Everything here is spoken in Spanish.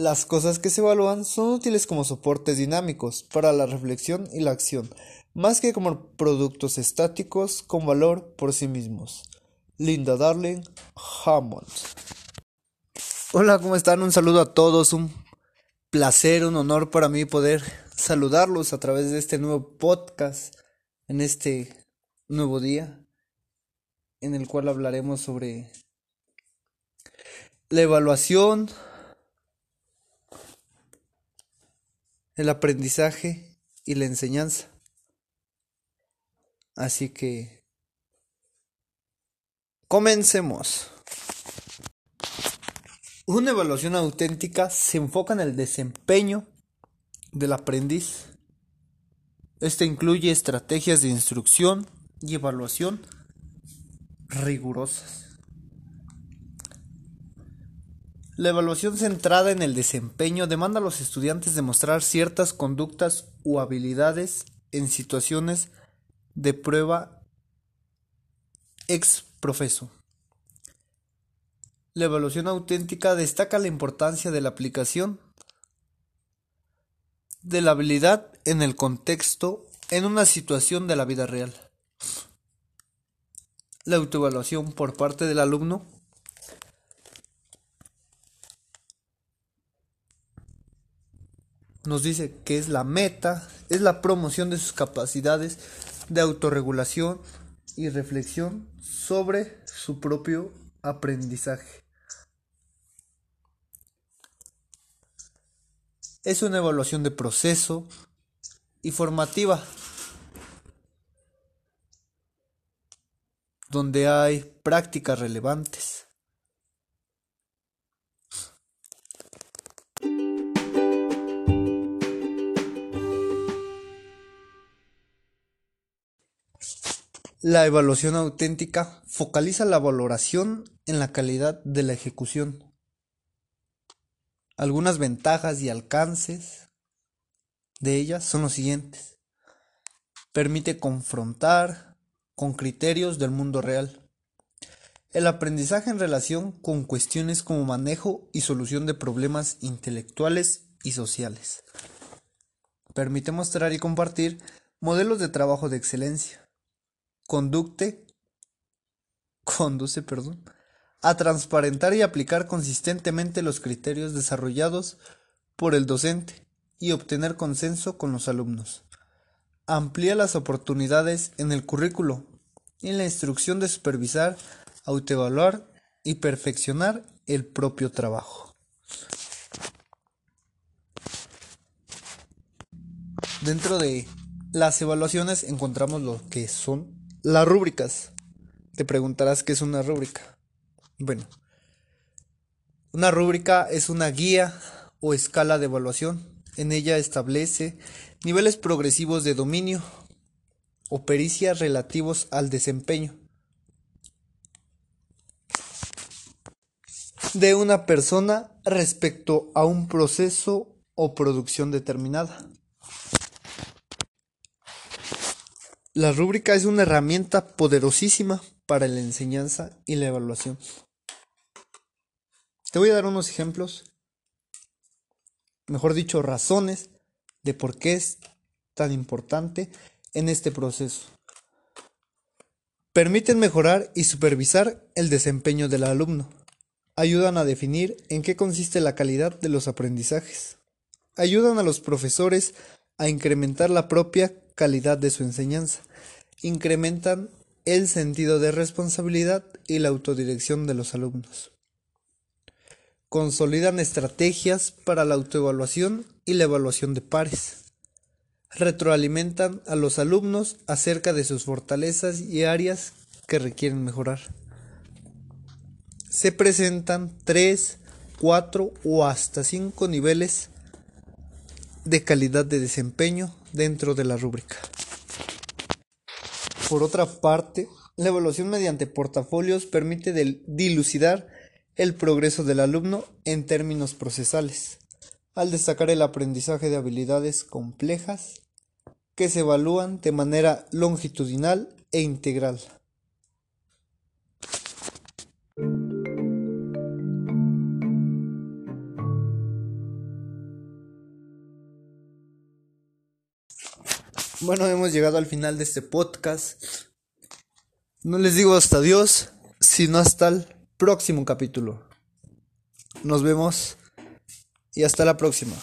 Las cosas que se evalúan son útiles como soportes dinámicos para la reflexión y la acción, más que como productos estáticos con valor por sí mismos. Linda Darling Hammond. Hola, ¿cómo están? Un saludo a todos, un placer, un honor para mí poder saludarlos a través de este nuevo podcast en este nuevo día en el cual hablaremos sobre la evaluación, el aprendizaje y la enseñanza. Así que comencemos. Una evaluación auténtica se enfoca en el desempeño del aprendiz. Este incluye estrategias de instrucción y evaluación rigurosas. La evaluación centrada en el desempeño demanda a los estudiantes demostrar ciertas conductas o habilidades en situaciones de prueba ex profeso. La evaluación auténtica destaca la importancia de la aplicación de la habilidad en el contexto en una situación de la vida real. La autoevaluación por parte del alumno nos dice que es la meta, es la promoción de sus capacidades de autorregulación y reflexión sobre su propio aprendizaje. Es una evaluación de proceso y formativa, donde hay prácticas relevantes. La evaluación auténtica focaliza la valoración en la calidad de la ejecución. Algunas ventajas y alcances de ellas son los siguientes. Permite confrontar con criterios del mundo real. El aprendizaje en relación con cuestiones como manejo y solución de problemas intelectuales y sociales. Permite mostrar y compartir modelos de trabajo de excelencia conducte, conduce, perdón, a transparentar y aplicar consistentemente los criterios desarrollados por el docente y obtener consenso con los alumnos. Amplía las oportunidades en el currículo en la instrucción de supervisar, autoevaluar y perfeccionar el propio trabajo. Dentro de las evaluaciones encontramos lo que son las rúbricas. Te preguntarás qué es una rúbrica. Bueno, una rúbrica es una guía o escala de evaluación. En ella establece niveles progresivos de dominio o pericia relativos al desempeño de una persona respecto a un proceso o producción determinada. La rúbrica es una herramienta poderosísima para la enseñanza y la evaluación. Te voy a dar unos ejemplos, mejor dicho, razones de por qué es tan importante en este proceso. Permiten mejorar y supervisar el desempeño del alumno. Ayudan a definir en qué consiste la calidad de los aprendizajes. Ayudan a los profesores a incrementar la propia calidad de su enseñanza incrementan el sentido de responsabilidad y la autodirección de los alumnos. Consolidan estrategias para la autoevaluación y la evaluación de pares. Retroalimentan a los alumnos acerca de sus fortalezas y áreas que requieren mejorar. Se presentan tres, cuatro o hasta cinco niveles de calidad de desempeño dentro de la rúbrica. Por otra parte, la evaluación mediante portafolios permite dilucidar el progreso del alumno en términos procesales, al destacar el aprendizaje de habilidades complejas que se evalúan de manera longitudinal e integral. Bueno, hemos llegado al final de este podcast. No les digo hasta adiós, sino hasta el próximo capítulo. Nos vemos y hasta la próxima.